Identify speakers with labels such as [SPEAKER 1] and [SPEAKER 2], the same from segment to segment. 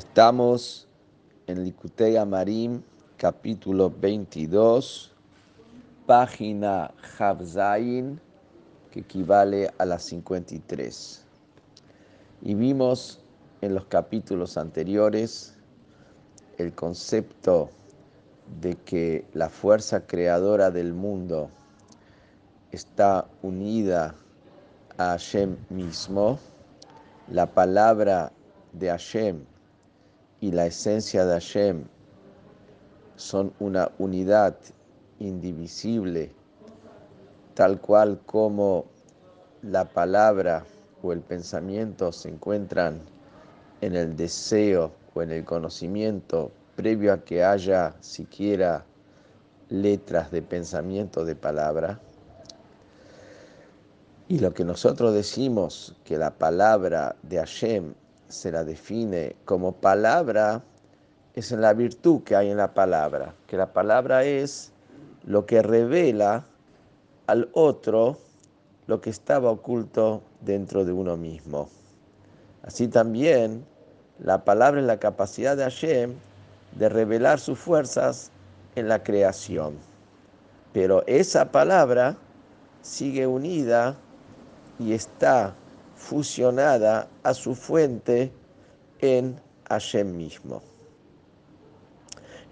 [SPEAKER 1] Estamos en Likutei Marim, capítulo 22, página Havzain, que equivale a la 53. Y vimos en los capítulos anteriores el concepto de que la fuerza creadora del mundo está unida a Hashem mismo, la palabra de Hashem y la esencia de Hashem son una unidad indivisible, tal cual como la palabra o el pensamiento se encuentran en el deseo o en el conocimiento previo a que haya siquiera letras de pensamiento de palabra. Y lo que nosotros decimos que la palabra de Hashem se la define como palabra es la virtud que hay en la palabra, que la palabra es lo que revela al otro lo que estaba oculto dentro de uno mismo. Así también la palabra es la capacidad de Hashem de revelar sus fuerzas en la creación. Pero esa palabra sigue unida y está fusionada a su fuente en Hashem mismo.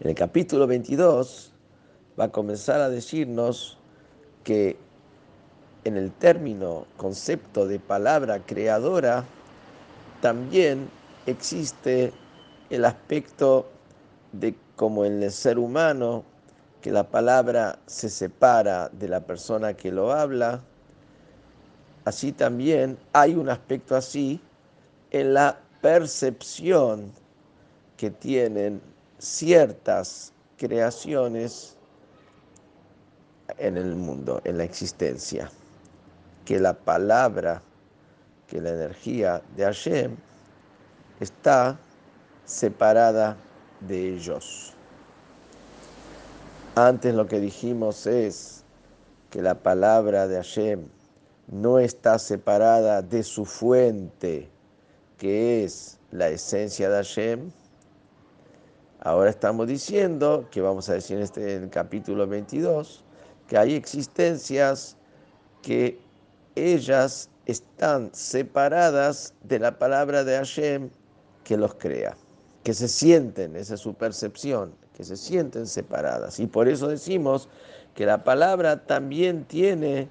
[SPEAKER 1] En el capítulo 22 va a comenzar a decirnos que en el término concepto de palabra creadora también existe el aspecto de como en el ser humano que la palabra se separa de la persona que lo habla así también hay un aspecto así en la percepción que tienen ciertas creaciones en el mundo, en la existencia, que la palabra, que la energía de Hashem está separada de ellos. Antes lo que dijimos es que la palabra de Hashem no está separada de su fuente, que es la esencia de Hashem. Ahora estamos diciendo, que vamos a decir en este capítulo 22, que hay existencias que ellas están separadas de la palabra de Hashem que los crea, que se sienten, esa es su percepción, que se sienten separadas. Y por eso decimos que la palabra también tiene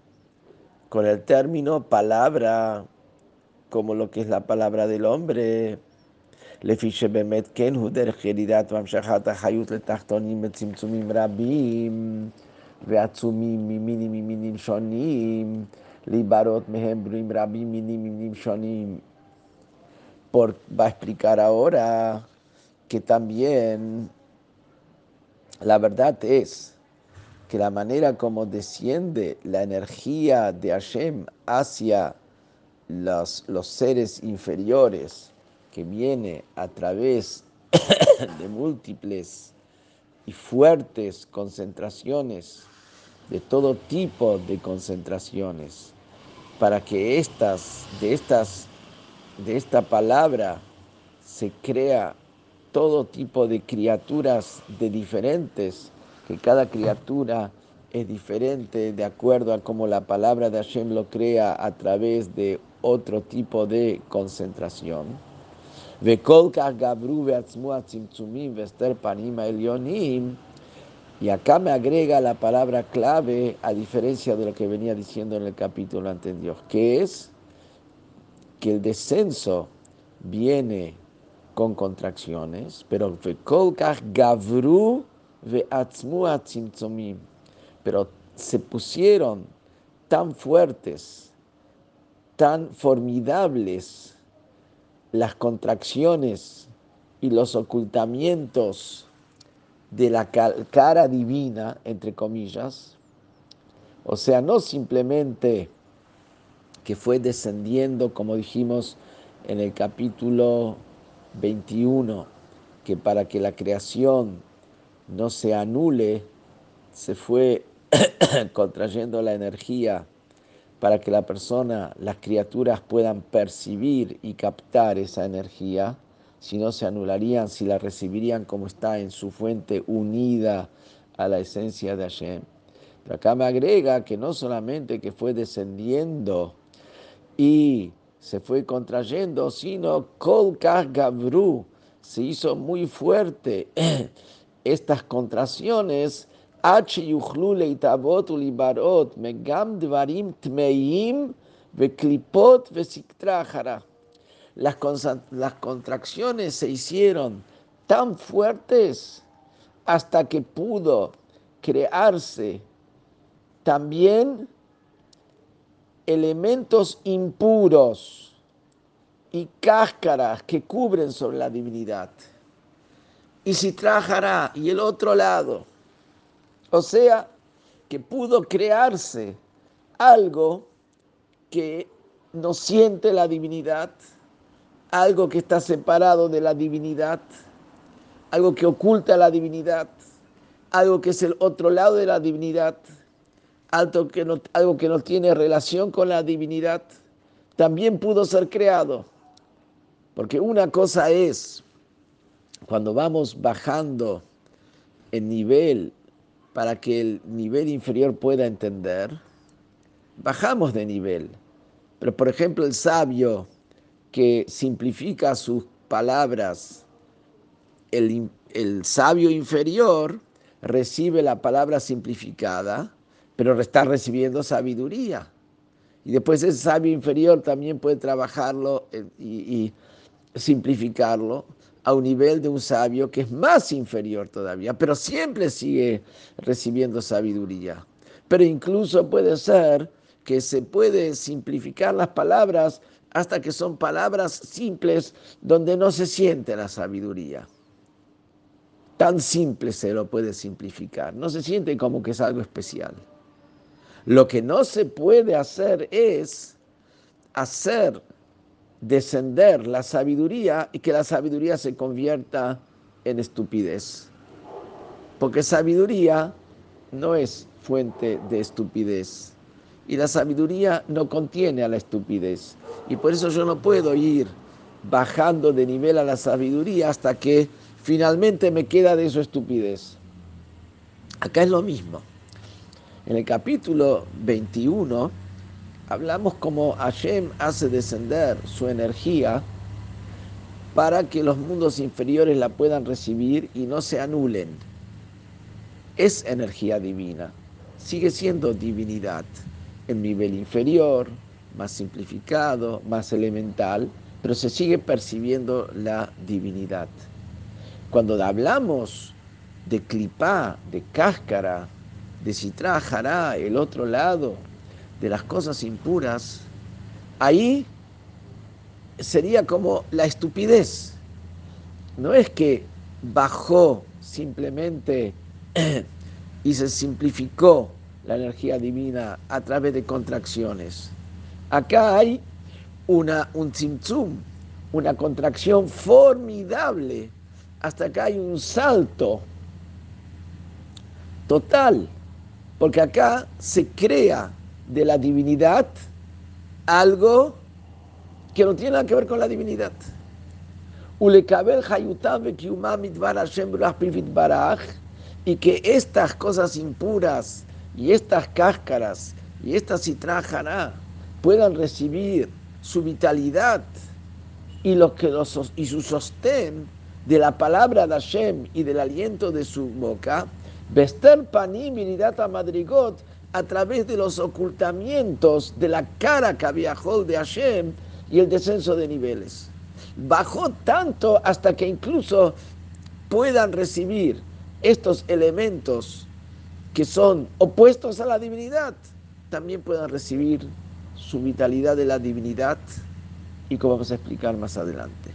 [SPEAKER 1] con el término palabra, como lo que es la palabra del hombre. לפי שבאמת כן הוא דרך ירידת והמשכת החיות לתחתונים בצמצומים רבים ועצומים ממינים ממינים שונים, להיברות מהם ברואים רבים מינים ממינים שונים. Por, va a explicar ahora que también la verdad es que la manera como desciende la energía de Hashem hacia los, los seres inferiores, que viene a través de múltiples y fuertes concentraciones, de todo tipo de concentraciones, para que estas, de estas, de esta palabra se crea todo tipo de criaturas de diferentes que cada criatura es diferente de acuerdo a cómo la palabra de Hashem lo crea a través de otro tipo de concentración. Y acá me agrega la palabra clave, a diferencia de lo que venía diciendo en el capítulo anterior, que es que el descenso viene con contracciones, pero gavru pero se pusieron tan fuertes, tan formidables las contracciones y los ocultamientos de la cara divina, entre comillas, o sea, no simplemente que fue descendiendo, como dijimos en el capítulo 21, que para que la creación no se anule, se fue contrayendo la energía para que la persona, las criaturas puedan percibir y captar esa energía, si no se anularían, si la recibirían como está en su fuente unida a la esencia de Hashem. Pero acá me agrega que no solamente que fue descendiendo y se fue contrayendo, sino Kolkar Gabru se hizo muy fuerte. Estas contracciones las, contracciones se hicieron tan fuertes hasta que pudo crearse también elementos impuros y cáscaras que cubren sobre la divinidad. Y si trajará y el otro lado o sea, que pudo crearse algo que no siente la divinidad, algo que está separado de la divinidad, algo que oculta la divinidad, algo que es el otro lado de la divinidad, algo que no, algo que no tiene relación con la divinidad, también pudo ser creado. Porque una cosa es, cuando vamos bajando en nivel para que el nivel inferior pueda entender, bajamos de nivel. Pero por ejemplo el sabio que simplifica sus palabras, el, el sabio inferior recibe la palabra simplificada, pero está recibiendo sabiduría. Y después el sabio inferior también puede trabajarlo eh, y, y simplificarlo a un nivel de un sabio que es más inferior todavía, pero siempre sigue recibiendo sabiduría. Pero incluso puede ser que se puede simplificar las palabras hasta que son palabras simples donde no se siente la sabiduría. Tan simple se lo puede simplificar, no se siente como que es algo especial. Lo que no se puede hacer es hacer descender la sabiduría y que la sabiduría se convierta en estupidez. Porque sabiduría no es fuente de estupidez. Y la sabiduría no contiene a la estupidez. Y por eso yo no puedo ir bajando de nivel a la sabiduría hasta que finalmente me queda de eso estupidez. Acá es lo mismo. En el capítulo 21 hablamos como Hashem hace descender su energía para que los mundos inferiores la puedan recibir y no se anulen. Es energía divina, sigue siendo divinidad en nivel inferior, más simplificado, más elemental, pero se sigue percibiendo la divinidad. Cuando hablamos de clipá, de cáscara, de citra jará, el otro lado, de las cosas impuras, ahí sería como la estupidez. No es que bajó simplemente y se simplificó la energía divina a través de contracciones. Acá hay una, un tzimtzum, una contracción formidable. Hasta acá hay un salto total, porque acá se crea de la divinidad algo que no tiene nada que ver con la divinidad. Y que estas cosas impuras y estas cáscaras y esta citrajana puedan recibir su vitalidad y, lo que los, y su sostén de la palabra de Hashem y del aliento de su boca, Vester panim madrigot, a través de los ocultamientos de la cara que viajó de Hashem y el descenso de niveles. Bajó tanto hasta que incluso puedan recibir estos elementos que son opuestos a la divinidad, también puedan recibir su vitalidad de la divinidad y como vamos a explicar más adelante.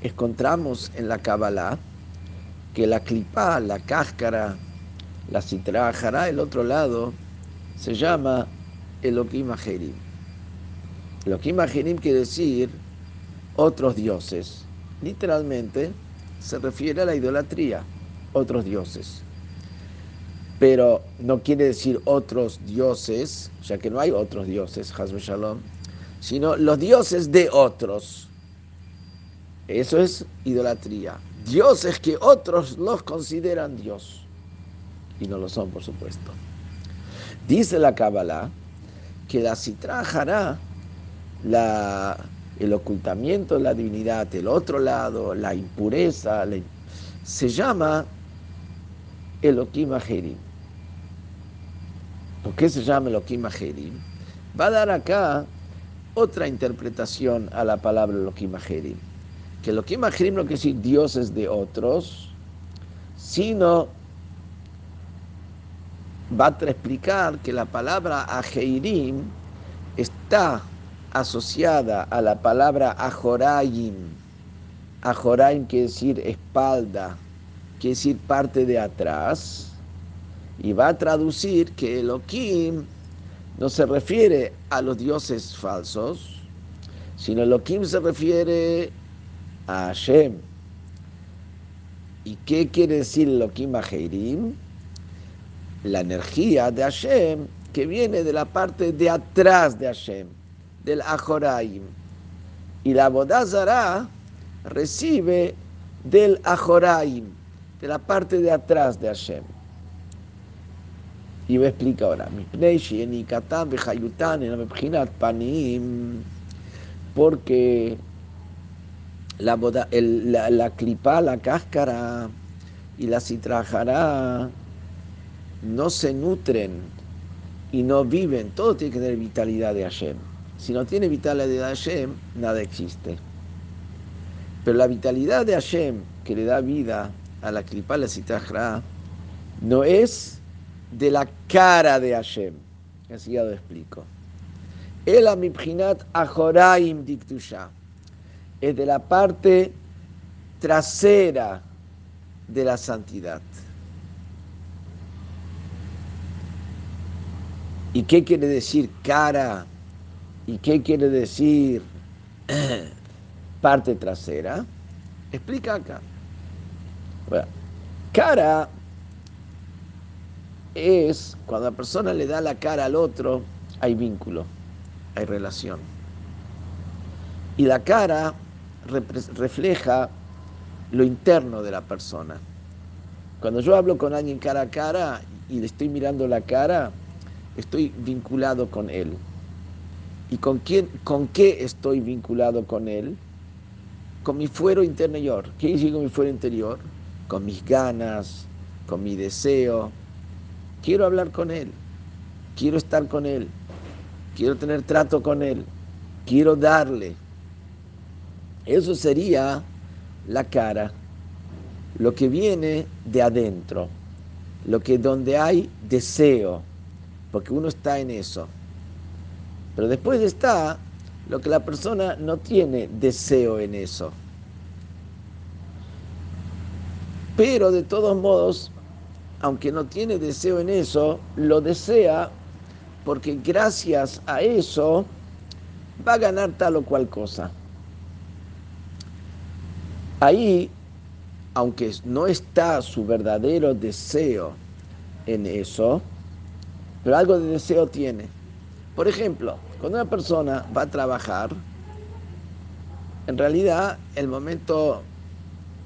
[SPEAKER 1] Encontramos en la Kabbalah que la clipa, la cáscara, la citra el otro lado, se llama Elohim Ajerim. Elohim quiere decir otros dioses. Literalmente se refiere a la idolatría, otros dioses pero no quiere decir otros dioses, ya que no hay otros dioses, Shalom, sino los dioses de otros. Eso es idolatría. Dioses que otros los consideran Dios. Y no lo son, por supuesto. Dice la Kabbalah que la citra la, el ocultamiento de la divinidad, el otro lado, la impureza, se llama Elohim Ajerim. ¿Por qué se llama Elohim Ajerim? Va a dar acá otra interpretación a la palabra Elohim Ajerim. Que Elohim Ajerim no quiere decir dioses de otros, sino va a explicar que la palabra Ajerim está asociada a la palabra Ajoraim. Ajoraim quiere decir espalda, quiere decir parte de atrás y va a traducir que Elohim no se refiere a los dioses falsos, sino Elohim se refiere a Hashem. ¿Y qué quiere decir Elohim a La energía de Hashem que viene de la parte de atrás de Hashem, del Ajoraim. Y la Bodazara recibe del Ajoraim, de la parte de atrás de Hashem. Y me explica ahora, porque la, la, clipa, la cáscara y la citrajara no se nutren y no viven, todo tiene que tener vitalidad de Hashem. Si no tiene vitalidad de Hashem, nada existe. Pero la vitalidad de Hashem que le da vida a la clipa, la citrajara, no es de la cara de Hashem. Así ya lo explico. El amibhinat ajoraim diktusha. Es de la parte trasera de la santidad. ¿Y qué quiere decir cara? ¿Y qué quiere decir parte trasera? Explica acá. Cara es cuando la persona le da la cara al otro, hay vínculo, hay relación. Y la cara refleja lo interno de la persona. Cuando yo hablo con alguien cara a cara y le estoy mirando la cara, estoy vinculado con él. ¿Y con, quién, con qué estoy vinculado con él? Con mi fuero interior. ¿Qué dice con mi fuero interior? Con mis ganas, con mi deseo, Quiero hablar con Él, quiero estar con Él, quiero tener trato con Él, quiero darle. Eso sería la cara, lo que viene de adentro, lo que donde hay deseo, porque uno está en eso. Pero después está lo que la persona no tiene deseo en eso. Pero de todos modos aunque no tiene deseo en eso, lo desea porque gracias a eso va a ganar tal o cual cosa. Ahí, aunque no está su verdadero deseo en eso, pero algo de deseo tiene. Por ejemplo, cuando una persona va a trabajar, en realidad el momento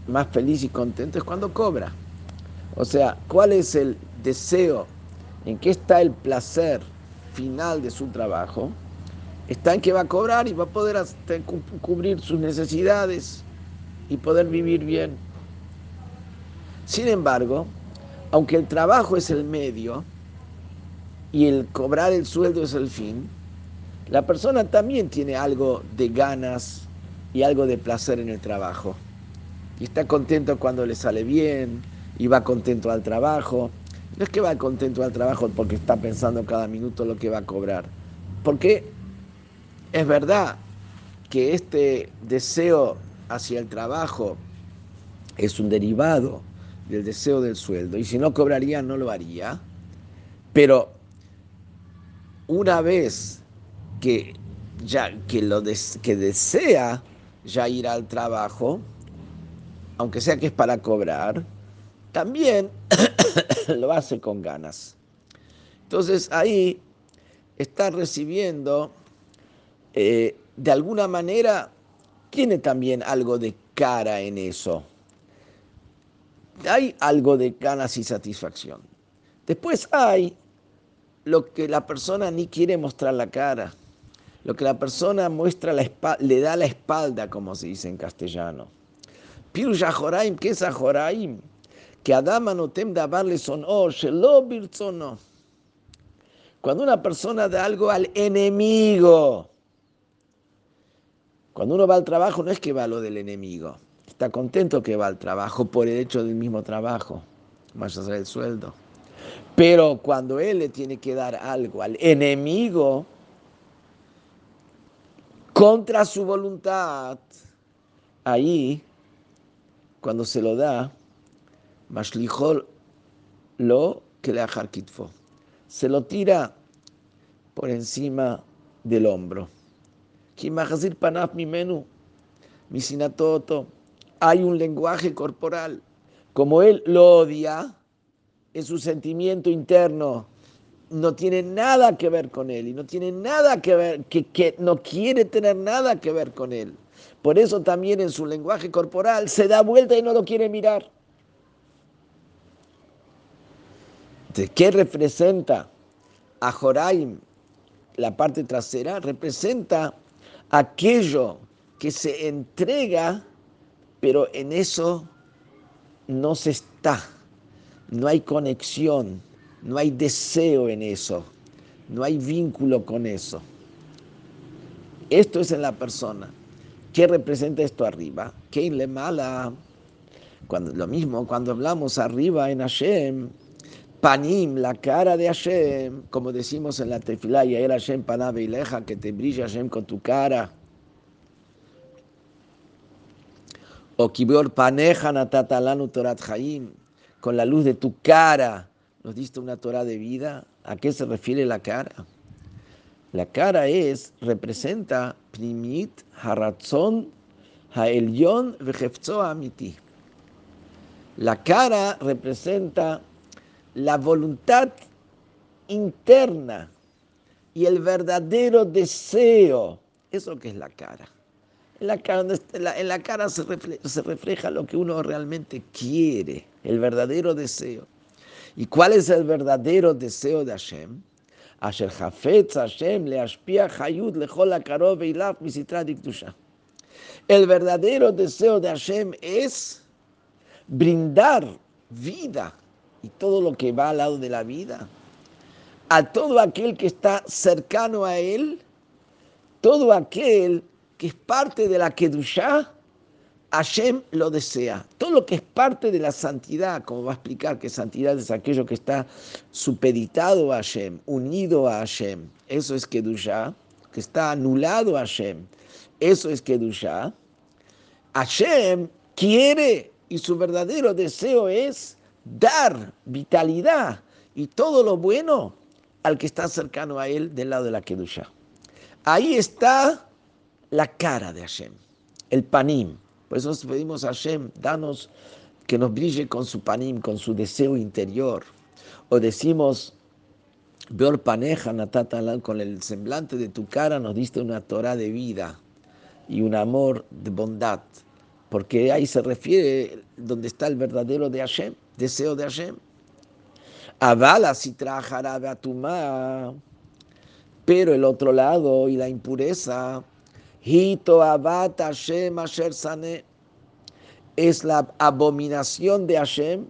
[SPEAKER 1] más feliz y contento es cuando cobra. O sea, ¿cuál es el deseo? ¿En qué está el placer final de su trabajo? Está en que va a cobrar y va a poder cubrir sus necesidades y poder vivir bien. Sin embargo, aunque el trabajo es el medio y el cobrar el sueldo es el fin, la persona también tiene algo de ganas y algo de placer en el trabajo. Y está contento cuando le sale bien, y va contento al trabajo. No es que va contento al trabajo porque está pensando cada minuto lo que va a cobrar, porque Es verdad que este deseo hacia el trabajo es un derivado del deseo del sueldo y si no cobraría no lo haría, pero una vez que ya que lo que desea ya ir al trabajo, aunque sea que es para cobrar, también lo hace con ganas. Entonces ahí está recibiendo, eh, de alguna manera, tiene también algo de cara en eso. Hay algo de ganas y satisfacción. Después hay lo que la persona ni quiere mostrar la cara, lo que la persona muestra la le da la espalda, como se dice en castellano. Pirush Ajoraim, ¿qué es Ajoraim? Que Adama no tem dabarle son. Cuando una persona da algo al enemigo, cuando uno va al trabajo no es que va a lo del enemigo, está contento que va al trabajo por el hecho del mismo trabajo, más allá del sueldo. Pero cuando él le tiene que dar algo al enemigo contra su voluntad, ahí, cuando se lo da, lo que le. Se lo tira por encima del hombro. Hay un lenguaje corporal. Como él lo odia, en su sentimiento interno no tiene nada que ver con él y no tiene nada que ver, que, que no quiere tener nada que ver con él. Por eso también en su lenguaje corporal se da vuelta y no lo quiere mirar. ¿Qué representa a Joraim? La parte trasera representa aquello que se entrega, pero en eso no se está no hay conexión, no hay deseo en eso, no hay vínculo con eso. Esto es en la persona. ¿Qué representa esto arriba? ¿Qué le mala? Cuando, lo mismo cuando hablamos arriba en Hashem, Panim, la cara de Hashem, como decimos en la tefilá, y era Hashem panabe leja, que te brilla Hashem con tu cara. O kibior paneja natatalanu torat chaim, con la luz de tu cara nos diste una Torah de vida. ¿A qué se refiere la cara? La cara es, representa primit haratzon haelyon vejefzo amiti. La cara representa la voluntad interna y el verdadero deseo. Eso que es la cara. En la cara, en la, cara se, refleja lo que uno realmente quiere el verdadero deseo. ¿Y cuál es el verdadero deseo de Hashem? Asher Hafetz Hashem le ashpia hayud veilaf misitra diktusha. El verdadero deseo de Hashem es brindar vida y todo lo que va al lado de la vida a todo aquel que está cercano a él, todo aquel que es parte de la Kedushah, Hashem lo desea. Todo lo que es parte de la santidad, como va a explicar que santidad es aquello que está supeditado a Hashem, unido a Hashem. Eso es Kedusha, que está anulado a Hashem. Eso es Kedusha. Hashem quiere y su verdadero deseo es dar vitalidad y todo lo bueno al que está cercano a él del lado de la Kedusha. Ahí está la cara de Hashem, el panim. Por eso pedimos a Hashem, danos que nos brille con su panim, con su deseo interior. O decimos, Beor paneja natatalal, con el semblante de tu cara nos diste una Torah de vida y un amor de bondad. Porque ahí se refiere donde está el verdadero de Hashem, deseo de Hashem. Avala si trajara beatumá, pero el otro lado y la impureza Hito abat Hashem asher sane. Es la abominación de Hashem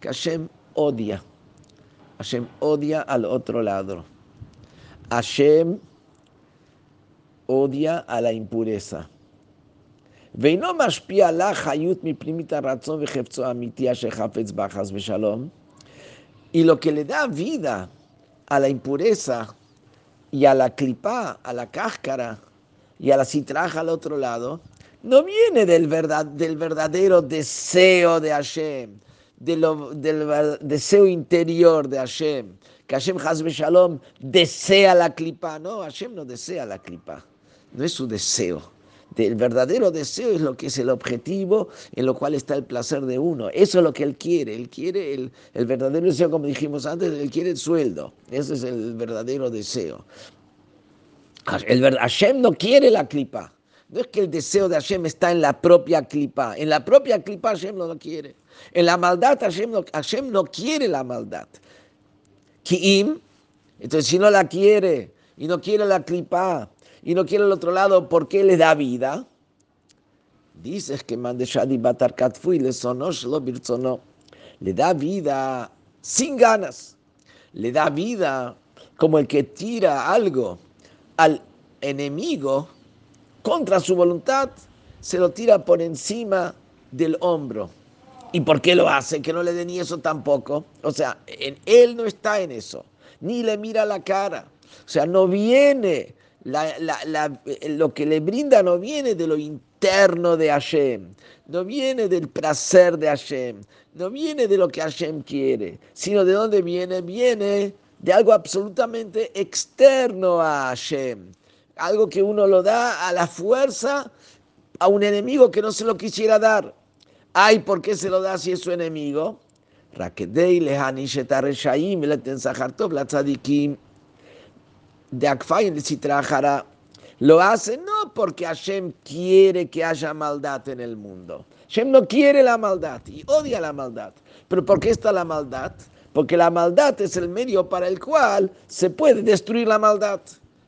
[SPEAKER 1] que Hashem odia. Hashem odia al otro lado. Hashem odia a la impureza. ואינו משפיע עלה חיות מפנימית הרצון וחפצו האמיתי אשר חפץ בה חס ושלום. Y lo que le da vida a la impureza y a la clipa, a la cáscara y a la citraja al otro lado, no viene del, verdad, del verdadero deseo de Hashem, del deseo interior de Hashem, que Hashem Hazbe Shalom desea la clipa. No, Hashem no desea la clipa, no es su deseo. El verdadero deseo es lo que es el objetivo en lo cual está el placer de uno. Eso es lo que él quiere. Él quiere el, el verdadero deseo, como dijimos antes, él quiere el sueldo. Ese es el verdadero deseo. El, Hashem no quiere la clipa. No es que el deseo de Hashem está en la propia clipa. En la propia clipa Hashem no lo quiere. En la maldad Hashem no, Hashem no quiere la maldad. Ki'im, entonces si no la quiere y no quiere la clipa y no quiere el otro lado, ¿por qué le da vida? Dices que Mandeshadi Batar Katfui le sonó, le da vida sin ganas, le da vida como el que tira algo al enemigo contra su voluntad, se lo tira por encima del hombro. ¿Y por qué lo hace? Que no le dé ni eso tampoco. O sea, él no está en eso, ni le mira la cara. O sea, no viene, lo que le brinda no viene de lo interno de Hashem, no viene del placer de Hashem, no viene de lo que Hashem quiere, sino de dónde viene, viene de algo absolutamente externo a Hashem algo que uno lo da a la fuerza a un enemigo que no se lo quisiera dar. Ay, ¿por qué se lo da si es su enemigo? De Lo hace no porque Hashem quiere que haya maldad en el mundo. Hashem no quiere la maldad y odia la maldad. Pero ¿por qué está la maldad? Porque la maldad es el medio para el cual se puede destruir la maldad.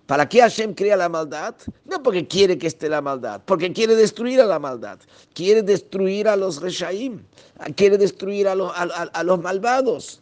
[SPEAKER 1] ¿Para qué Hashem crea la maldad? No porque quiere que esté la maldad, porque quiere destruir a la maldad, quiere destruir a los reshaim, quiere destruir a los, a, los malvados.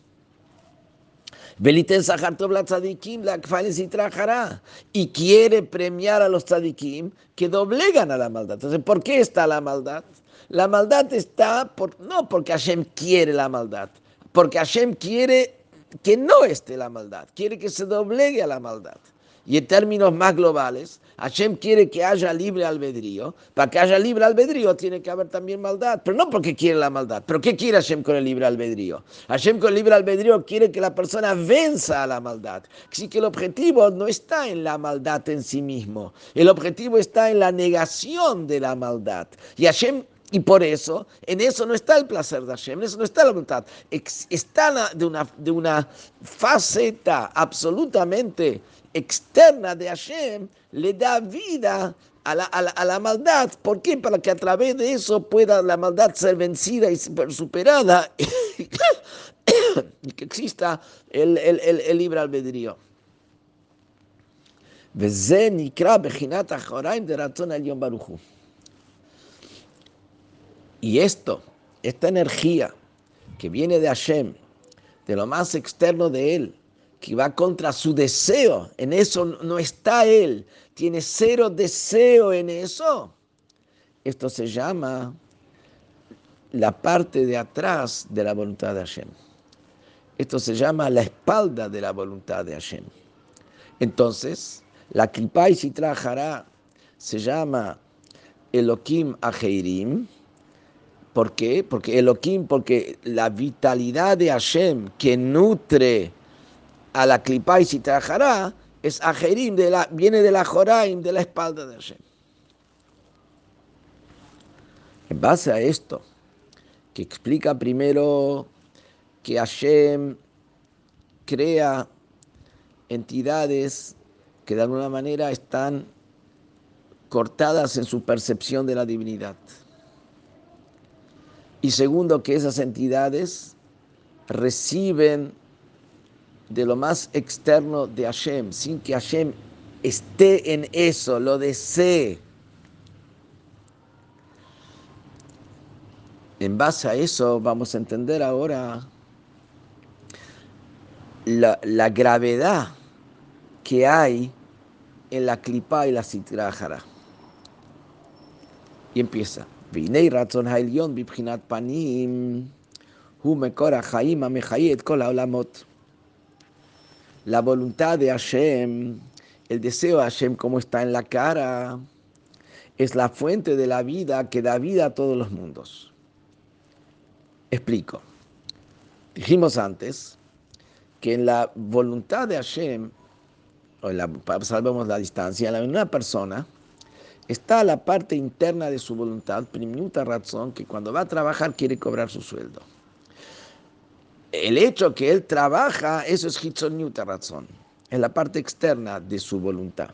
[SPEAKER 1] Y quiere premiar a los tzadikim que doblegan a la maldad. Entonces, ¿por qué está la maldad? La maldad está por, no porque Hashem quiere la maldad, porque Hashem quiere que no esté la maldad, quiere que se doblegue a la maldad. Y en términos más globales, Hashem quiere que haya libre albedrío. Para que haya libre albedrío tiene que haber también maldad, pero no porque quiere la maldad. ¿Pero qué quiere Hashem con el libre albedrío? Hashem con el libre albedrío quiere que la persona venza a la maldad. Así que el objetivo no está en la maldad en sí mismo. El objetivo está en la negación de la maldad. Y Hashem y por eso, en eso no está el placer de Hashem, en eso no está la voluntad. Está de una, de una faceta absolutamente externa de Hashem le da vida a la, a, la, maldad. ¿Por qué? Para que a través de eso pueda la maldad ser vencida y superada y que exista el, el, el, libre albedrío. Y esto, esta energía que viene de Hashem, de lo más externo de él, que va contra su deseo, en eso no está él, tiene cero deseo en eso. Esto se llama la parte de atrás de la voluntad de Hashem. Esto se llama la espalda de la voluntad de Hashem. Entonces, la Kripa y Sitra se llama Elohim Ajeirim. ¿Por qué? Porque Elohim, porque la vitalidad de Hashem que nutre a la clipa y si trajará, es ajerim, de la, viene de la joraim, de la espalda de Hashem. En base a esto, que explica primero que Hashem crea entidades que de alguna manera están cortadas en su percepción de la divinidad. Y segundo, que esas entidades reciben de lo más externo de Hashem, sin que Hashem esté en eso, lo desee. En base a eso vamos a entender ahora la, gravedad que hay en la clipa y la citrajara. Y empieza. Vinei ratzon ha'elyon bibchinat panim hu mekor ha'chaim ha'mechayet kol ha'olamot la voluntad de Hashem el deseo de Hashem como está en la cara, es la fuente de la vida que da vida a todos los mundos. Explico. Dijimos antes que en la voluntad de Hashem, o la, salvemos la distancia, en una persona está la parte interna de su voluntad, primiuta razón, que cuando va a trabajar quiere cobrar su sueldo. El hecho que él trabaja, eso es hitzoniuta razón, es la parte externa de su voluntad.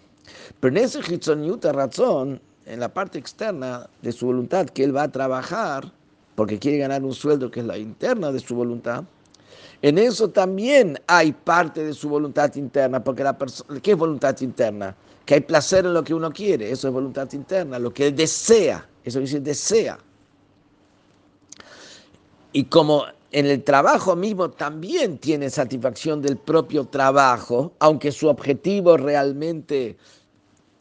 [SPEAKER 1] Pero en ese hitzoniuta razón, en la parte externa de su voluntad, que él va a trabajar, porque quiere ganar un sueldo que es la interna de su voluntad, en eso también hay parte de su voluntad interna, porque la persona, ¿qué es voluntad interna? Que hay placer en lo que uno quiere, eso es voluntad interna, lo que él desea, eso dice desea. Y como en el trabajo mismo también tiene satisfacción del propio trabajo, aunque su objetivo realmente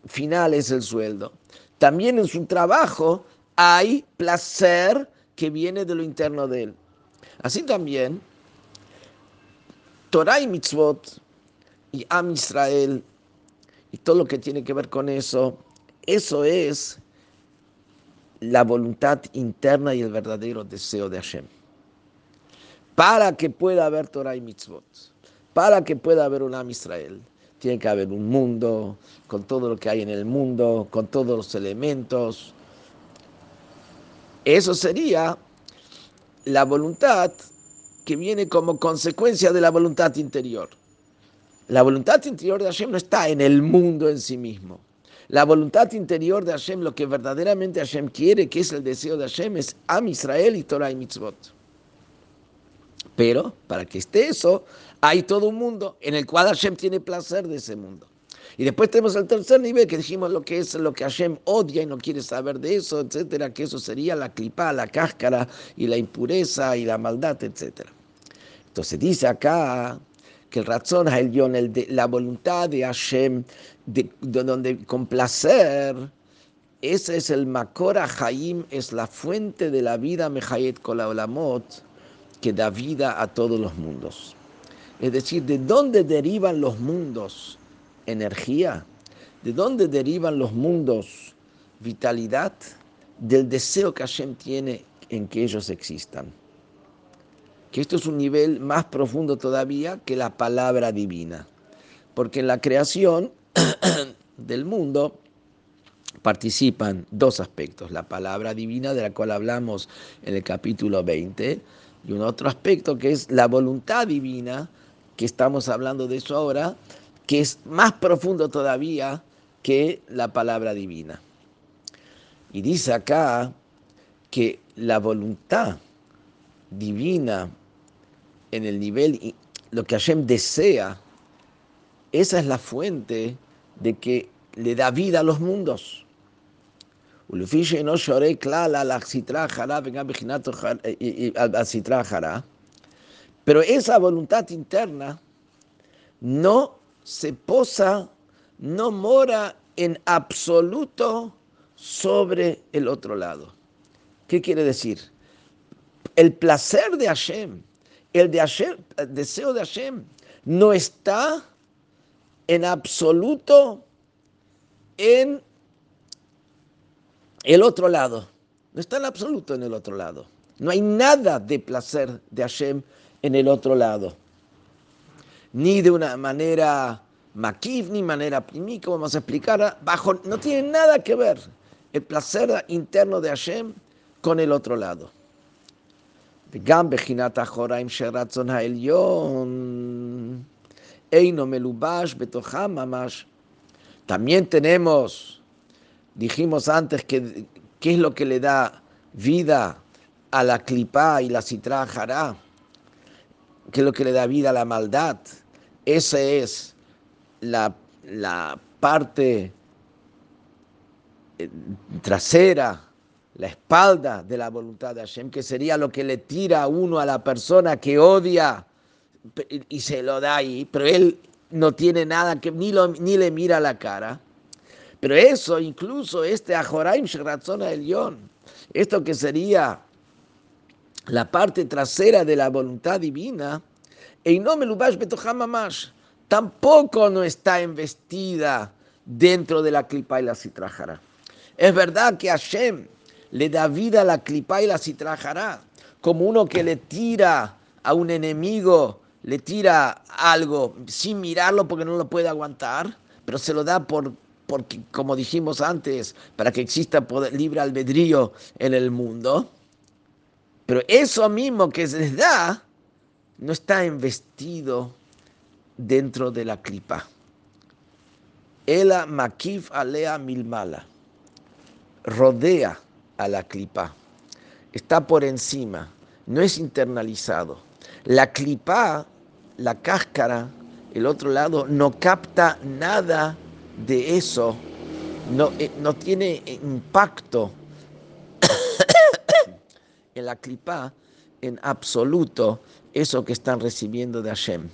[SPEAKER 1] final es el sueldo, también en su trabajo hay placer que viene de lo interno de él. Así también Torah y mitzvot y Am Israel y todo lo que tiene que ver con eso, eso es la voluntad interna y el verdadero deseo de Hashem. Para que pueda haber Torah y mitzvot, para que pueda haber un Am Israel, tiene que haber un mundo con todo lo que hay en el mundo, con todos los elementos. Eso sería la voluntad que viene como consecuencia de la voluntad interior. La voluntad interior de Hashem no está en el mundo en sí mismo. La voluntad interior de Hashem, lo que verdaderamente Hashem quiere, que es el deseo de Hashem, es Am Israel y Torah y Mitzvot. Pero para que esté eso, hay todo un mundo en el cual Hashem tiene placer de ese mundo. Y después tenemos el tercer nivel que dijimos lo que es lo que Hashem odia y no quiere saber de eso, etcétera, que eso sería la clipa, la cáscara y la impureza y la maldad, etcétera. Entonces dice acá que el razón el de, la voluntad de Hashem, de, donde con placer, ese es el Makora Haim, es la fuente de la vida Mejayet Kolaolamot, que da vida a todos los mundos. Es decir, ¿de dónde derivan los mundos? energía. ¿De dónde derivan los mundos? Vitalidad del deseo que Hashem tiene en que ellos existan. Que esto es un nivel más profundo todavía que la palabra divina. Porque en la creación del mundo participan dos aspectos. La palabra divina de la cual hablamos en el capítulo 20 y un otro aspecto que es la voluntad divina, que estamos hablando de eso ahora, que es más profundo todavía que la palabra divina. Y dice acá que la voluntad divina en el nivel, lo que Hashem desea, esa es la fuente de que le da vida a los mundos. Pero esa voluntad interna no se posa, no mora en absoluto sobre el otro lado. ¿Qué quiere decir? El placer de Hashem, el, de Hashem, el deseo de Hashem, no está en absoluto en el otro lado. No está en absoluto en el otro lado. No hay nada de placer de Hashem en el otro lado ni de una manera maquiv, ni manera primí, como vamos a explicar, bajo, no tiene nada que ver el placer interno de Hashem con el otro lado. También tenemos, dijimos antes, que qué es lo que le da vida a la clipa y la citra jará, qué es lo que le da vida a la maldad, esa es la, parte eh, trasera, la espalda de la voluntad de Hashem, que sería lo que le tira a uno a la persona que odia y se lo da ahí, pero él no tiene nada que ni, ni le mira la cara. Pero eso, incluso este Ajoraim el Yon, esto que sería la parte trasera de la voluntad divina, tampoco no está investida dentro de la clipa y la citrajara. Es verdad que Hashem le da vida a la clipa y la citrajara, como uno que le tira a un enemigo, le tira algo sin mirarlo porque no lo puede aguantar, pero se lo da por, porque, como dijimos antes, para que exista poder, libre albedrío en el mundo. Pero eso mismo que se les da no está investido dentro de la clipa. Ela makif alea milmala. Rodea a la clipa. Está por encima. No es internalizado. La clipa, la cáscara, el otro lado, no capta nada de eso. No, eh, no tiene impacto en la clipa en absoluto eso que están recibiendo de Hashem.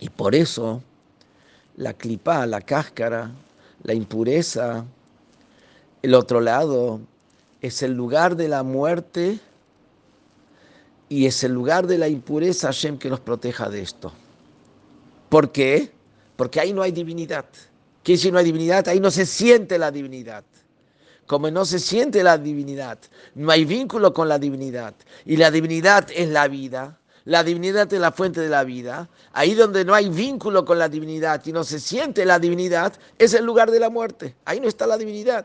[SPEAKER 1] Y por eso la clipa, la cáscara, la impureza, el otro lado, es el lugar de la muerte y es el lugar de la impureza Hashem que nos proteja de esto. ¿Por qué? Porque ahí no hay divinidad. ¿Qué si no hay divinidad? Ahí no se siente la divinidad como no se siente la divinidad, no hay vínculo con la divinidad, y la divinidad es la vida, la divinidad es la fuente de la vida, ahí donde no hay vínculo con la divinidad y no se siente la divinidad, es el lugar de la muerte, ahí no está la divinidad.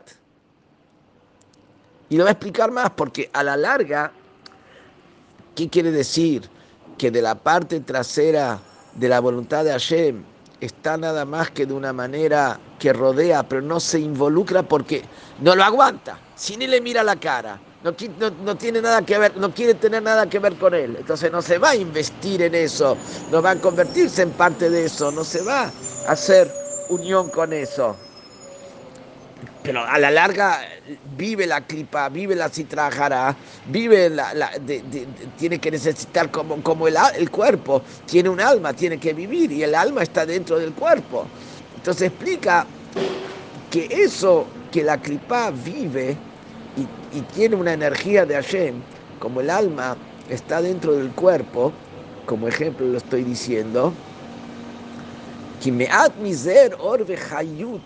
[SPEAKER 1] Y lo voy a explicar más porque a la larga, ¿qué quiere decir? Que de la parte trasera de la voluntad de Hashem está nada más que de una manera que rodea, pero no se involucra porque no lo aguanta, si ni le mira la cara, no, no, tiene nada que ver, no quiere tener nada que ver con él, entonces no se va a investir en eso, no va a convertirse en parte de eso, no se va a hacer unión con eso. Pero a la larga vive la clipa, vive la citrajara, vive la, tiene que necesitar como, como el, el cuerpo, tiene un alma, tiene que vivir y el alma está dentro del cuerpo. Entonces explica que eso que la clipa vive y, tiene una energía de Hashem, como el alma está dentro del cuerpo, como ejemplo lo estoy diciendo, que me'at miser orve hayut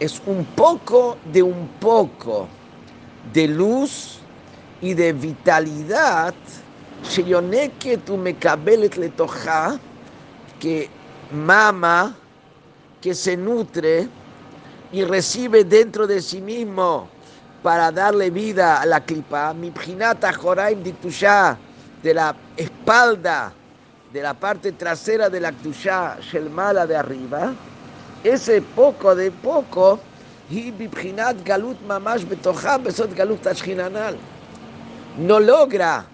[SPEAKER 1] es un poco de un poco de luz y de vitalidad. Que mama que se nutre y recibe dentro de sí mismo para darle vida a la clipa, mi pjinata joraim ditusha, de la espalda, de la parte trasera de la ktusha, shelmala de arriba, ese poco de poco, no logra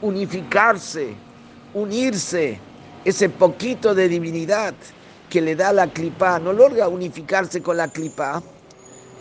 [SPEAKER 1] unificarse, unirse, ese poquito de divinidad que le da la clipa, no logra unificarse con la clipa,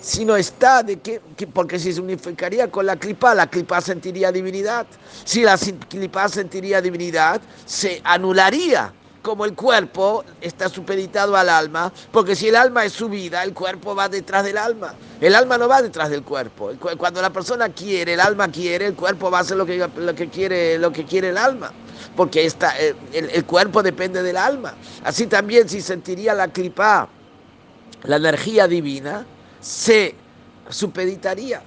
[SPEAKER 1] sino está de que, porque si se unificaría con la clipa, la clipa sentiría divinidad. Si la clipa sentiría divinidad, se anularía como el cuerpo está supeditado al alma, porque si el alma es su vida, el cuerpo va detrás del alma. El alma no va detrás del cuerpo. Cuando la persona quiere, el alma quiere, el cuerpo va a hacer lo que, lo que, quiere, lo que quiere el alma porque eh, el, cuerpo depende del alma. Así también si sentiría la clipa, la energía divina, se supeditaría.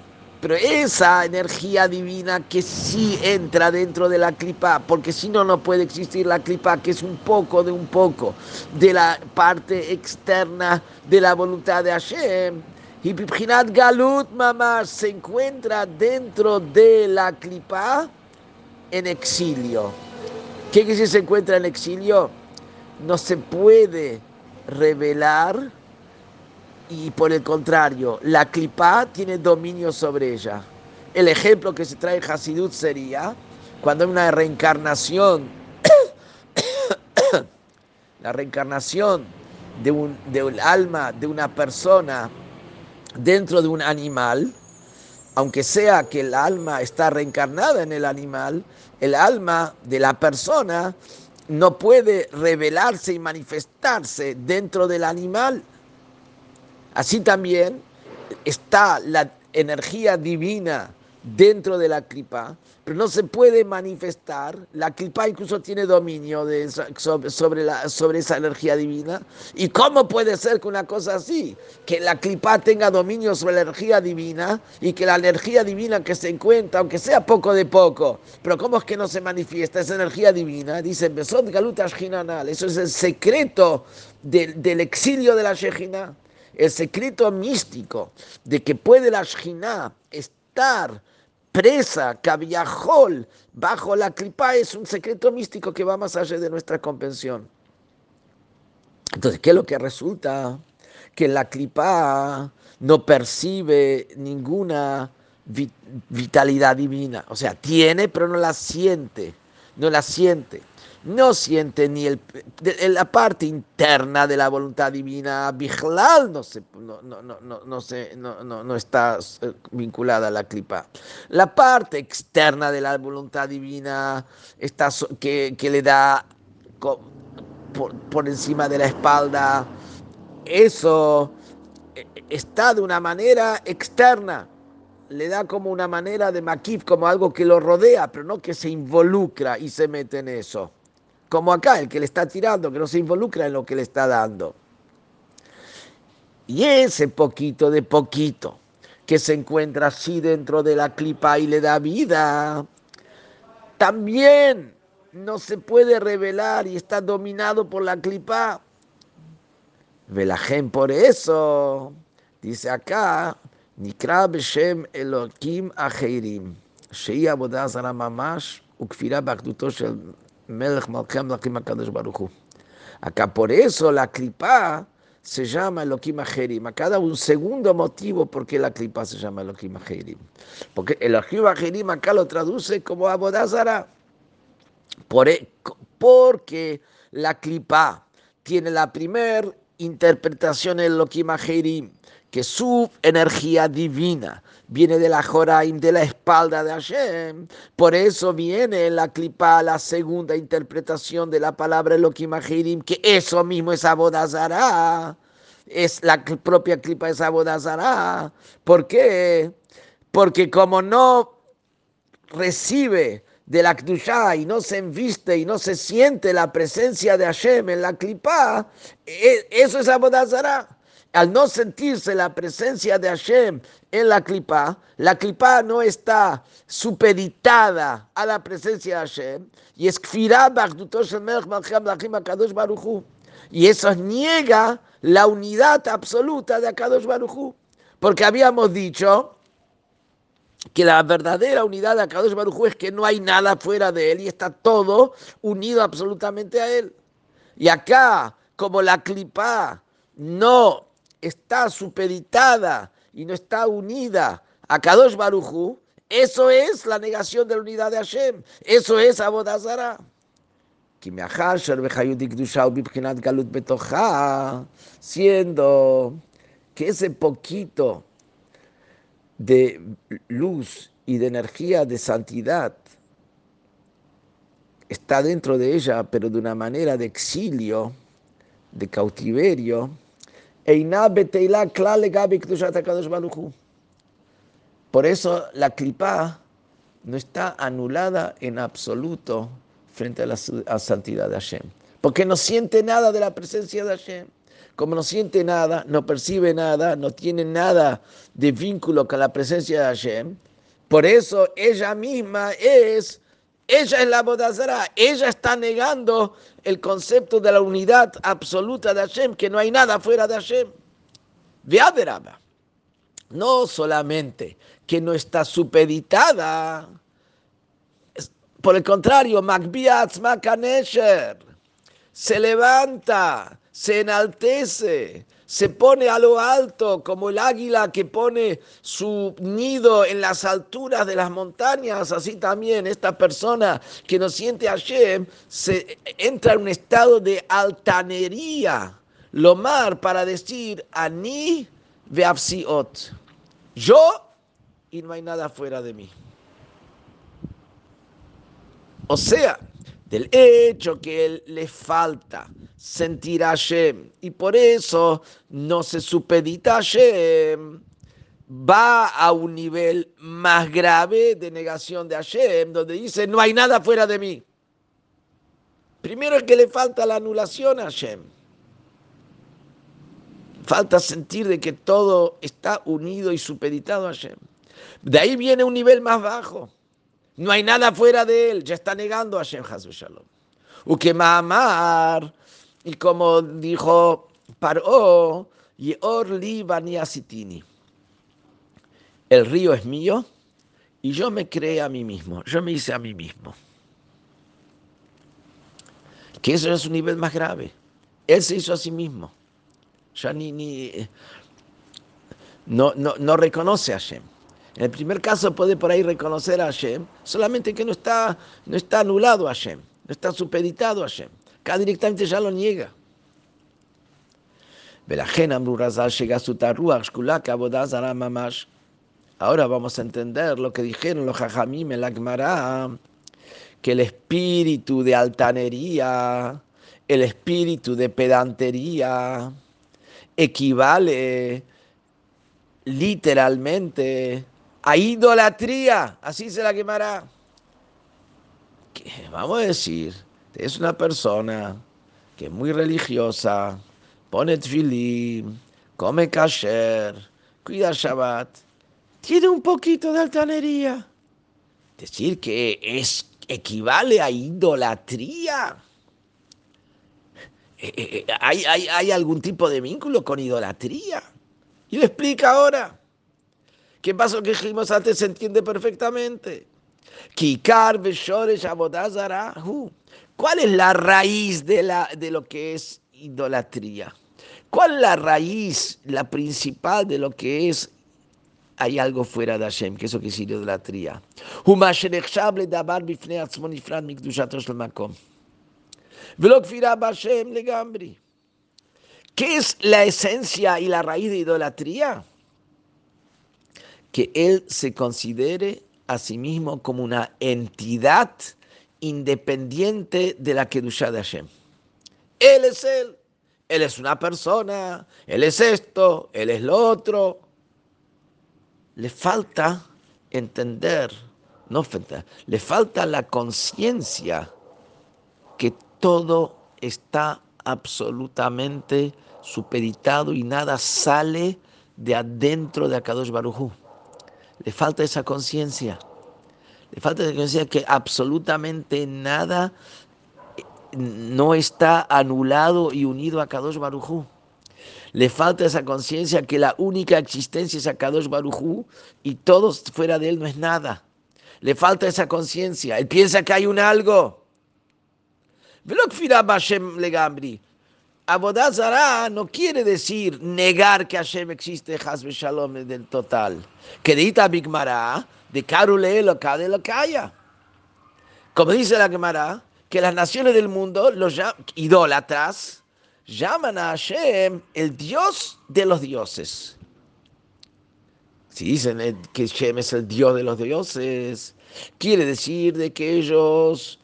[SPEAKER 1] Pero esa energía divina que sí entra dentro de la clipa, porque si no, no puede existir la clipa, que es un poco de un poco de la parte externa de la voluntad de Hashem. Y Pipchinat Galut, mamá, se encuentra dentro de la clipa en exilio. ¿Qué que si se encuentra en exilio? No se puede revelar y por el contrario, la clipa tiene dominio sobre ella. El ejemplo que se trae en Hasidut sería cuando hay una reencarnación, la reencarnación de un, de un alma de una persona dentro de un animal, aunque sea que el alma está reencarnada en el animal, el alma de la persona no puede revelarse y manifestarse dentro del animal. Así también está la energía divina dentro de la clipa, pero no se puede manifestar. La clipa incluso tiene dominio sobre, sobre esa energía divina. ¿Y cómo puede ser que una cosa así, que la clipa tenga dominio sobre la energía divina y que la energía divina que se encuentra, aunque sea poco de poco, pero cómo es que no se manifiesta esa energía divina? Dice, Besot Galut eso es el secreto del, del exilio de la Shejina el secreto místico de que puede la Shina estar presa, cabiajol, bajo la clipa, es un secreto místico que va más allá de nuestra comprensión. Entonces, ¿qué es lo que resulta? Que la clipa no percibe ninguna vitalidad divina. O sea, tiene, pero no la siente. No la siente no siente ni el, la parte interna de la voluntad divina, Bijlal no, se, no, no, no, no, está eh, vinculada a la clipa. La parte externa de la voluntad divina está, que, que le da por, por, encima de la espalda, eso eh, está de una manera externa. Le da como una manera de maquif, como algo que lo rodea, pero no que se involucra y se mete en eso como acá, el que le está tirando, que no se involucra en lo que le está dando. Y ese poquito de poquito que se encuentra así dentro de la clipa y le da vida, también no se puede revelar y está dominado por la clipa. Velajem por eso, dice acá, Nikra Beshem Elohim Acheirim, Shei Abodazara Mamash, Ukfira Bakhduto Shel Acá por eso la clipa se llama Elohim Ajerim. Acá da un segundo motivo por qué la clipa se llama Elohim Ajerim. Porque Elohim Ajerim acá lo traduce como Abodazara. Por, e, porque la clipa tiene la primera interpretación en Elohim que su energía divina viene de la Joraim, de la espalda de Hashem. Por eso viene en la clipa la segunda interpretación de la palabra Elohim Ahirim, que eso mismo es Abodazara. Es la propia clipa es Abodazara. ¿Por qué? Porque como no recibe de la Kdushá y no se enviste y no se siente la presencia de Hashem en la clipa, e, eso es Abodazara al no sentirse la presencia de Hashem en la clipa, la clipa no está supeditada a la presencia de Hashem, y es y eso niega la unidad absoluta de Akadosh Baruchu. Porque habíamos dicho que la verdadera unidad de Akadosh Baruchu es que no hay nada fuera de él y está todo unido absolutamente a él. Y acá, como la clipa no está supeditada y no está unida a Kadosh Baruchu, eso es la negación de la unidad de Hashem. Eso es Abodazara. Siendo que ese poquito de luz y de energía de santidad está dentro de ella, pero de una manera de exilio, de cautiverio, por eso la clipa no está anulada en absoluto frente a la santidad de Hashem. Porque no siente nada de la presencia de Hashem. Como no siente nada, no percibe nada, no tiene nada de vínculo con la presencia de Hashem, por eso ella misma es ella es la Bodazara, ella está negando el concepto de la unidad absoluta de Hashem, que no hay nada fuera de Hashem. Veaderaba. No solamente que no está supeditada, por el contrario, Magbiatz Makanesher se levanta, se enaltece, se pone a lo alto como el águila que pone su nido en las alturas de las montañas, así también esta persona que no siente a Shem se entra en un estado de altanería, lomar para decir ani veapsiot, yo y no hay nada fuera de mí. O sea, del hecho que él le falta sentir a Hashem y por eso no se supedita a Hashem, va a un nivel más grave de negación de Hashem, donde dice, no hay nada fuera de mí. Primero es que le falta la anulación a Hashem. Falta sentir de que todo está unido y supeditado a Hashem. De ahí viene un nivel más bajo. No hay nada fuera de él. Ya está negando a Hashem Shalom. Ukemamar. Y como dijo Paró, y Orli Asitini el río es mío y yo me creé a mí mismo, yo me hice a mí mismo. Que eso es un nivel más grave. Él se hizo a sí mismo. Ya ni, ni no, no, no reconoce a Hashem. En el primer caso puede por ahí reconocer a Hashem, solamente que no está, no está anulado a Hashem, no está supeditado a Hashem. Acá directamente ya lo niega. Ahora vamos a entender lo que dijeron los jajamim en la que el espíritu de altanería, el espíritu de pedantería, equivale literalmente a idolatría. Así se la quemará. Vamos a decir, es una persona que es muy religiosa, pone tefilín, come kasher, cuida Shabbat tiene un poquito de altanería. Decir que es equivale a idolatría. Eh, eh, eh, ¿Hay, hay, algún tipo de vínculo con idolatría? Y le explica ahora. ¿Qué pasó que dijimos antes? Se entiende perfectamente. Kikar ¿Cuál es la raíz de, la, de lo que es idolatría? ¿Cuál es la raíz, la principal de lo que es hay algo fuera de Hashem, que eso que es idolatría. ¿Qué es la esencia y la raíz de idolatría? Que él se considere a sí mismo como una entidad independiente de la Kedusha de Hashem. Él es él, él es una persona, él es esto, él es lo otro le falta entender, no falta, le falta la conciencia que todo está absolutamente supeditado y nada sale de adentro de Akadosh Barujú. Le falta esa conciencia. Le falta esa conciencia que absolutamente nada no está anulado y unido a Kadosh Barujú. Le falta esa conciencia que la única existencia es Akadosh Barujú y todo fuera de él no es nada. Le falta esa conciencia. Él piensa que hay un algo. Abodazara no quiere decir negar que Hashem existe, Hasbe Shalom del total. Que de Bigmara, de Karule lo de lo haya. Como dice la Gemara, que las naciones del mundo, los idólatras, llaman a Hashem el Dios de los dioses. Si dicen que Hashem es el Dios de los dioses, quiere decir de que ellos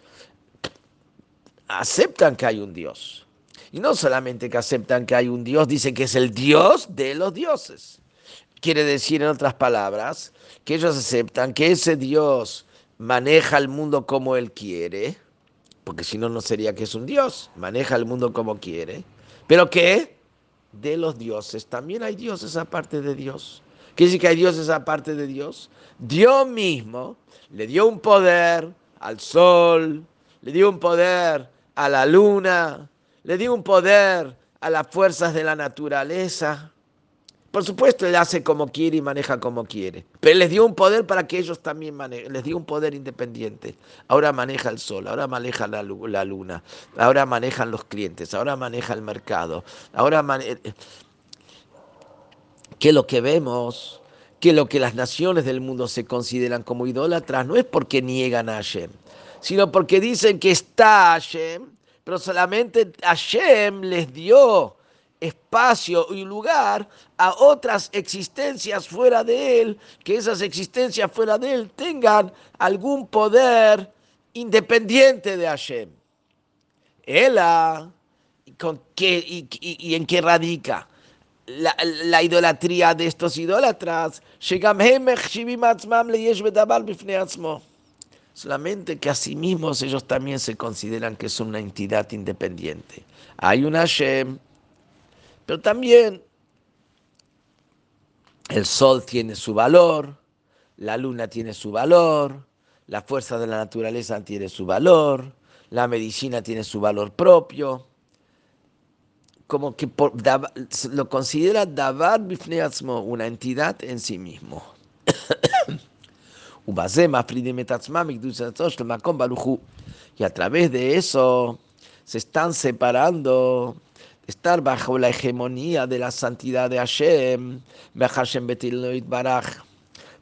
[SPEAKER 1] aceptan que hay un Dios. Y no solamente que aceptan que hay un Dios, dicen que es el Dios de los dioses. Quiere decir, en otras palabras, que ellos aceptan que ese Dios maneja el mundo como Él quiere, porque si no, no sería que es un Dios, maneja el mundo como quiere. ¿Pero qué? De los dioses. También hay dioses aparte de Dios. ¿Qué dice que hay dioses aparte de Dios? Dios mismo le dio un poder al sol, le dio un poder a la luna, le dio un poder a las fuerzas de la naturaleza. Por supuesto, él hace como quiere y maneja como quiere. Pero les dio un poder para que ellos también manejen. Les dio un poder independiente. Ahora maneja el sol, ahora maneja la, luna, ahora manejan los clientes, ahora maneja el mercado. Ahora eh, eh, que lo que vemos, que lo que las naciones del mundo se consideran como idólatras, no es porque niegan a Hashem, sino porque dicen que está Hashem, pero solamente Hashem les dio espacio y lugar a otras existencias fuera de él, que esas existencias fuera de él tengan algún poder independiente de Hashem. Ella, con qué, y, en qué radica la, idolatría de estos idólatras. Solamente que a sí mismos ellos también se consideran que son una entidad independiente. Hay una Hashem, pero también el sol tiene su valor, la luna tiene su valor, la fuerza de la naturaleza tiene su valor, la medicina tiene su valor propio como que lo considera Davar Bifneatzmo, una entidad en sí mismo. Y a través de eso se están separando, estar bajo la hegemonía de la santidad de Hashem,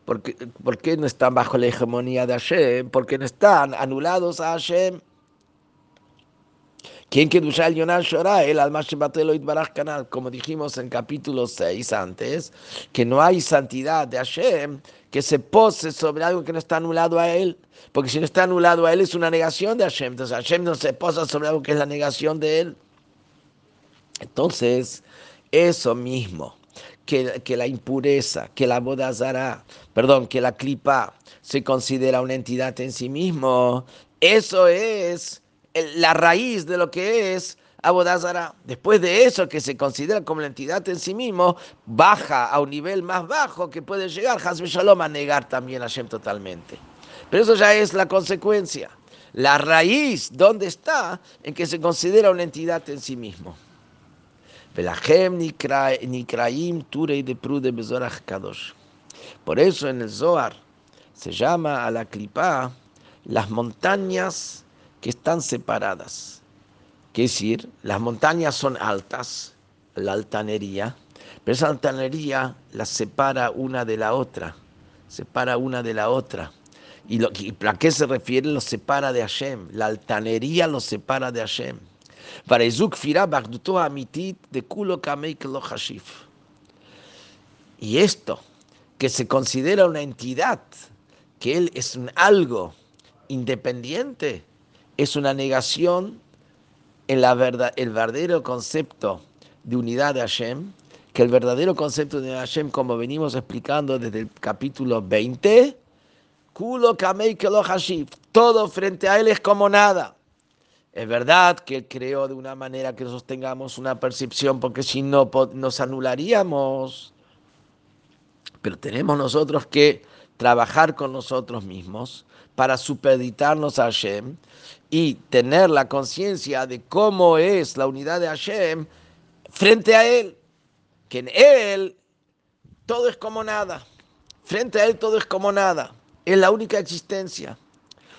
[SPEAKER 1] ¿Por qué, ¿Por qué no están bajo la hegemonía de Hashem? Porque no están anulados a Hashem. ¿Quién que el Yonah Shora? El alma Baraj Canal, como dijimos en capítulo 6 antes, que no hay santidad de Hashem que se pose sobre algo que no está anulado a él. Porque si no está anulado a él es una negación de Hashem. Entonces Hashem no se posa sobre algo que es la negación de él. Entonces, eso mismo, que, la impureza, que la bodazara, perdón, que la clipa se considera una entidad en sí mismo, eso es la raíz de lo que es Abodazara. Después de eso, que se considera como la entidad en sí mismo, baja a un nivel más bajo que puede llegar Hasbe Shalom a negar también a Hashem totalmente. Pero eso ya es la consecuencia. La raíz, ¿dónde está? En que se considera una entidad en sí mismo. Por eso en el Zohar se llama a la clipa las montañas que están separadas. Quiere decir, las montañas son altas, la altanería, pero esa altanería las separa una de la otra, separa una de la otra. ¿Y, lo, a qué se refiere? Lo separa de Hashem. La altanería lo separa de Hashem. Y esto, que se considera una entidad, que él es un algo independiente, es una negación en la verdad, el verdadero concepto de unidad de Hashem, que el verdadero concepto de Hashem, como venimos explicando desde el capítulo 20, todo frente a él es como nada. Es verdad que él creó de una manera que nosotros tengamos una percepción, porque si no nos anularíamos. Pero tenemos nosotros que trabajar con nosotros mismos para supeditarnos a Hashem y tener la conciencia de cómo es la unidad de Hashem frente a Él, que en Él todo es como nada, frente a Él todo es como nada, es la única existencia.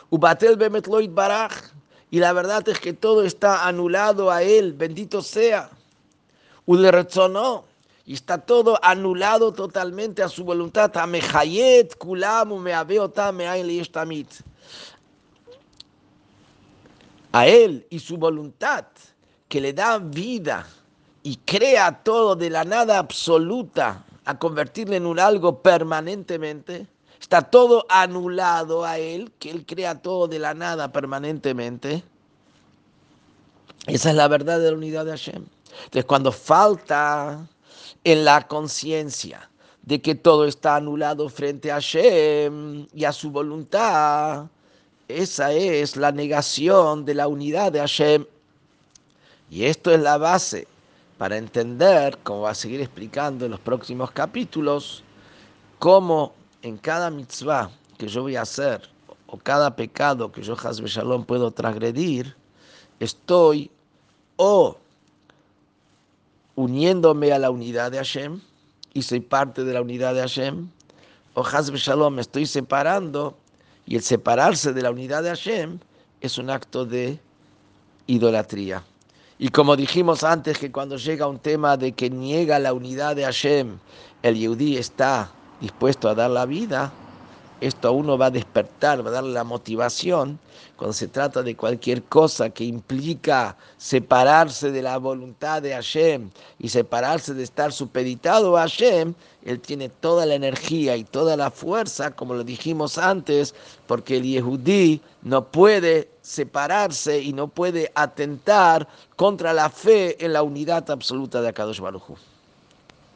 [SPEAKER 1] Ubatel bemetloid baraj, y la verdad es que todo está anulado a Él, bendito sea. Ulerezonó, y está todo anulado totalmente a su voluntad. A él y su voluntad que le da vida y crea todo de la nada absoluta a convertirle en un algo permanentemente. Está todo anulado a él, que él crea todo de la nada permanentemente. Esa es la verdad de la unidad de Hashem. Entonces, cuando falta en la conciencia de que todo está anulado frente a Hashem y a su voluntad. Esa es la negación de la unidad de Hashem. Y esto es la base para entender, como va a seguir explicando en los próximos capítulos, cómo en cada mitzvah que yo voy a hacer, o cada pecado que yo, Hasbe Shalom, puedo transgredir, estoy o uniéndome a la unidad de Hashem y soy parte de la unidad de Hashem, o Hazbe Shalom me estoy separando y el separarse de la unidad de Hashem es un acto de idolatría. Y como dijimos antes que cuando llega un tema de que niega la unidad de Hashem, el Yehudi está dispuesto a dar la vida, esto a uno va a despertar, va a darle la motivación cuando se trata de cualquier cosa que implica separarse de la voluntad de Hashem y separarse de estar supeditado a Hashem, él tiene toda la energía y toda la fuerza, como lo dijimos antes, porque el Yehudí no puede separarse y no puede atentar contra la fe en la unidad absoluta de Akadosh Baruj